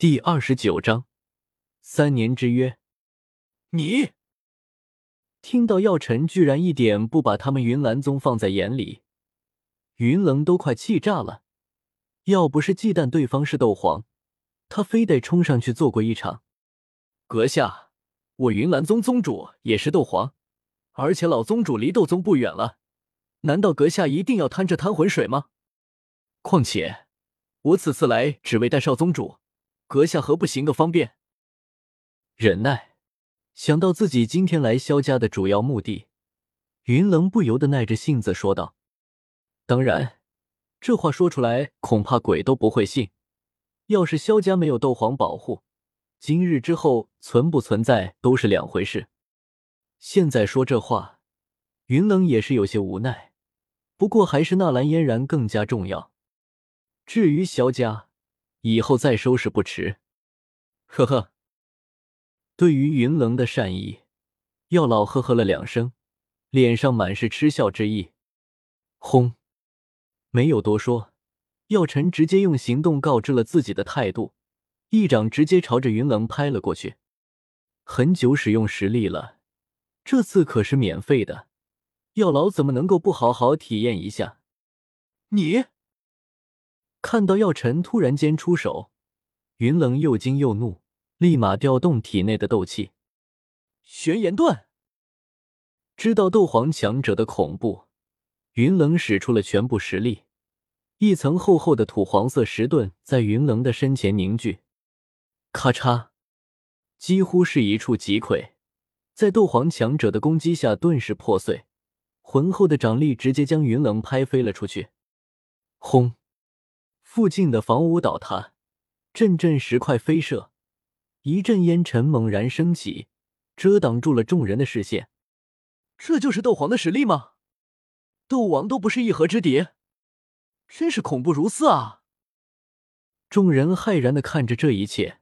第二十九章三年之约。你听到药尘居然一点不把他们云岚宗放在眼里，云棱都快气炸了。要不是忌惮对方是斗皇，他非得冲上去做过一场。阁下，我云岚宗宗主也是斗皇，而且老宗主离斗宗不远了，难道阁下一定要贪这滩浑水吗？况且我此次来只为带少宗主，阁下何不行个方便？忍耐。想到自己今天来萧家的主要目的，云棱不由得耐着性子说道：“当然，这话说出来恐怕鬼都不会信。要是萧家没有斗皇保护，今日之后存不存在都是两回事。现在说这话，云棱也是有些无奈。不过还是纳兰嫣然更加重要。至于萧家，以后再收拾不迟。”呵呵。对于云棱的善意，药老呵呵了两声，脸上满是嗤笑之意。轰，没有多说，药尘直接用行动告知了自己的态度，一掌直接朝着云棱拍了过去。很久使用实力了，这次可是免费的，药老怎么能够不好好体验一下？你看到药尘突然间出手，云棱又惊又怒。立马调动体内的斗气，玄岩段。知道斗皇强者的恐怖，云棱使出了全部实力，一层厚厚的土黄色石盾在云棱的身前凝聚，咔嚓，几乎是一触即溃，在斗皇强者的攻击下顿时破碎，浑厚的掌力直接将云棱拍飞了出去。轰！附近的房屋倒塌，阵阵石块飞射。一阵烟尘猛然升起，遮挡住了众人的视线。这就是斗皇的实力吗？斗王都不是一合之敌，真是恐怖如斯啊！众人骇然的看着这一切，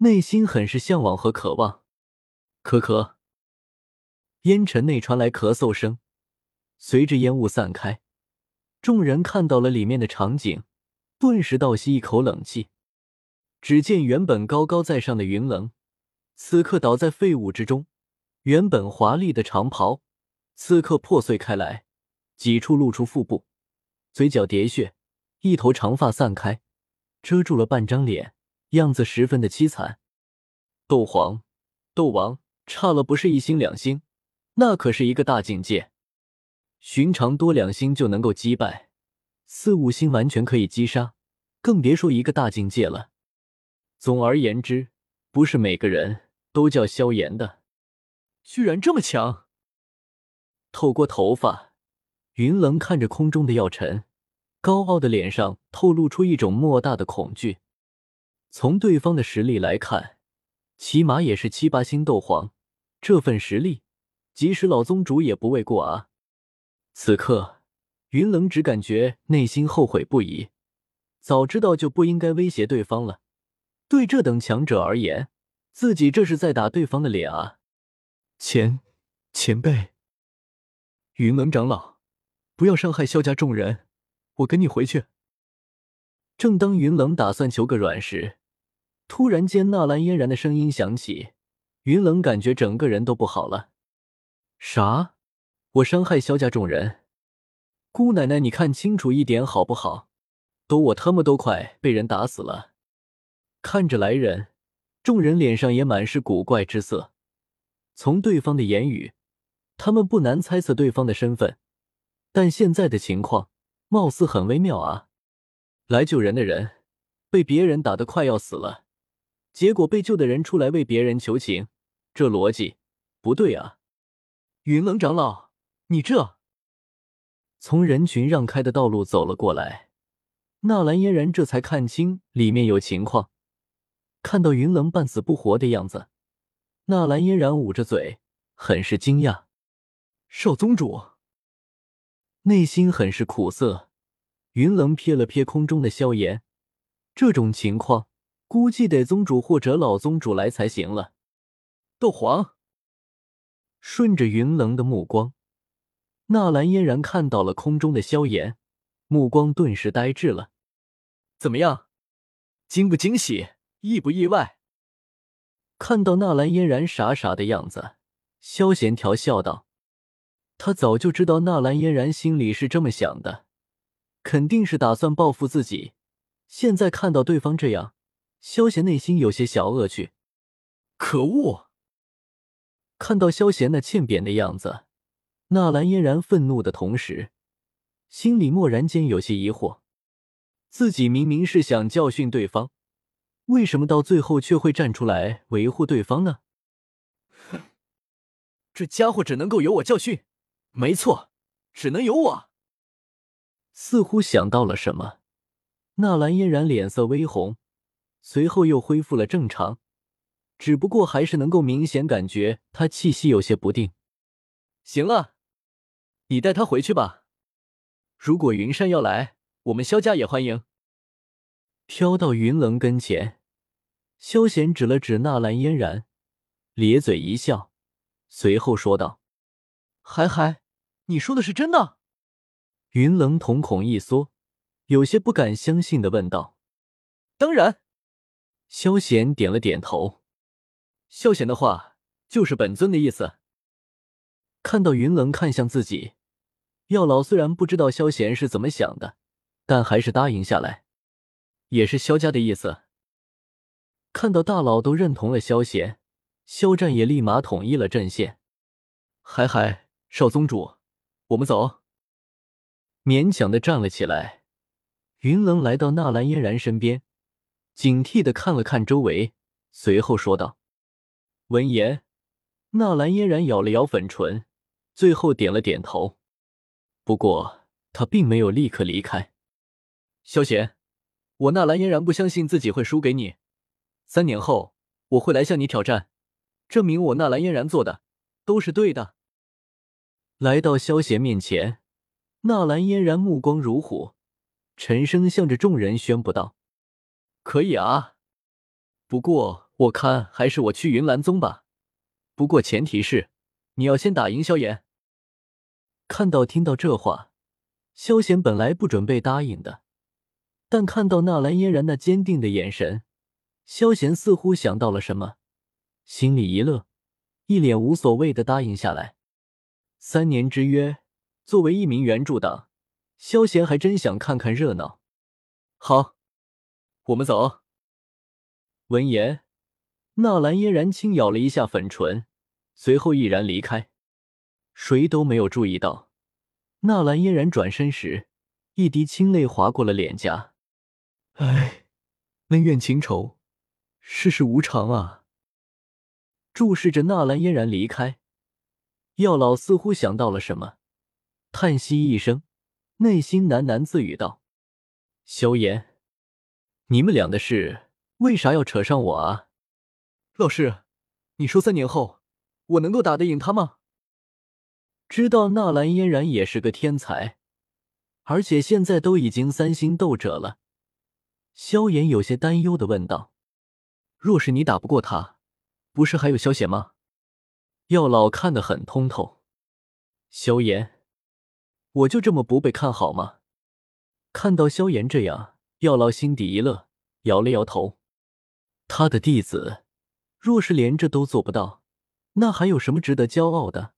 内心很是向往和渴望。咳咳，烟尘内传来咳嗽声，随着烟雾散开，众人看到了里面的场景，顿时倒吸一口冷气。只见原本高高在上的云棱，此刻倒在废物之中。原本华丽的长袍，此刻破碎开来，几处露出腹部，嘴角喋血，一头长发散开，遮住了半张脸，样子十分的凄惨。斗皇、斗王，差了不是一星两星，那可是一个大境界。寻常多两星就能够击败，四五星完全可以击杀，更别说一个大境界了。总而言之，不是每个人都叫萧炎的。居然这么强！透过头发，云棱看着空中的药尘，高傲的脸上透露出一种莫大的恐惧。从对方的实力来看，起码也是七八星斗皇，这份实力，即使老宗主也不为过啊！此刻，云棱只感觉内心后悔不已，早知道就不应该威胁对方了。对这等强者而言，自己这是在打对方的脸啊！前前辈，云棱长老，不要伤害萧家众人，我跟你回去。正当云棱打算求个软时，突然间纳兰嫣然的声音响起，云棱感觉整个人都不好了。啥？我伤害萧家众人？姑奶奶，你看清楚一点好不好？都我他妈都快被人打死了！看着来人，众人脸上也满是古怪之色。从对方的言语，他们不难猜测对方的身份。但现在的情况貌似很微妙啊！来救人的人被别人打得快要死了，结果被救的人出来为别人求情，这逻辑不对啊！云棱长老，你这……从人群让开的道路走了过来，纳兰嫣然这才看清里面有情况。看到云棱半死不活的样子，纳兰嫣然捂着嘴，很是惊讶。少宗主内心很是苦涩。云棱瞥了瞥空中的萧炎，这种情况估计得宗主或者老宗主来才行了。斗皇顺着云棱的目光，纳兰嫣然看到了空中的萧炎，目光顿时呆滞了。怎么样，惊不惊喜？意不意外？看到纳兰嫣然傻傻的样子，萧炎调笑道：“他早就知道纳兰嫣然心里是这么想的，肯定是打算报复自己。现在看到对方这样，萧炎内心有些小恶趣。可恶！看到萧炎那欠扁的样子，纳兰嫣然愤怒的同时，心里蓦然间有些疑惑：自己明明是想教训对方。”为什么到最后却会站出来维护对方呢？哼，这家伙只能够由我教训。没错，只能由我。似乎想到了什么，纳兰嫣然脸色微红，随后又恢复了正常，只不过还是能够明显感觉他气息有些不定。行了，你带他回去吧。如果云山要来，我们萧家也欢迎。飘到云棱跟前，萧贤指了指纳兰嫣然，咧嘴一笑，随后说道：“嗨嗨，你说的是真的？”云棱瞳孔一缩，有些不敢相信的问道：“当然。”萧贤点了点头。萧贤的话就是本尊的意思。看到云棱看向自己，药老虽然不知道萧贤是怎么想的，但还是答应下来。也是萧家的意思。看到大佬都认同了萧贤，萧战也立马统一了阵线。嗨嗨，少宗主，我们走。勉强的站了起来。云棱来到纳兰嫣然身边，警惕的看了看周围，随后说道：“闻言，纳兰嫣然咬了咬粉唇，最后点了点头。不过，他并没有立刻离开。萧贤。”我纳兰嫣然不相信自己会输给你。三年后，我会来向你挑战，证明我纳兰嫣然做的都是对的。来到萧邪面前，纳兰嫣然目光如虎，沉声向着众人宣布道：“可以啊，不过我看还是我去云岚宗吧。不过前提是你要先打赢萧炎。”看到听到这话，萧贤本来不准备答应的。但看到纳兰嫣然那坚定的眼神，萧贤似乎想到了什么，心里一乐，一脸无所谓的答应下来。三年之约，作为一名原著党，萧贤还真想看看热闹。好，我们走。闻言，纳兰嫣然轻咬了一下粉唇，随后毅然离开。谁都没有注意到，纳兰嫣然转身时，一滴清泪划过了脸颊。唉，恩怨情仇，世事无常啊！注视着纳兰嫣然离开，药老似乎想到了什么，叹息一声，内心喃喃自语道：“萧炎，你们俩的事为啥要扯上我啊？”老师，你说三年后我能够打得赢他吗？知道纳兰嫣然也是个天才，而且现在都已经三星斗者了。萧炎有些担忧的问道：“若是你打不过他，不是还有萧邪吗？”药老看得很通透。萧炎，我就这么不被看好吗？看到萧炎这样，药老心底一乐，摇了摇头。他的弟子，若是连这都做不到，那还有什么值得骄傲的？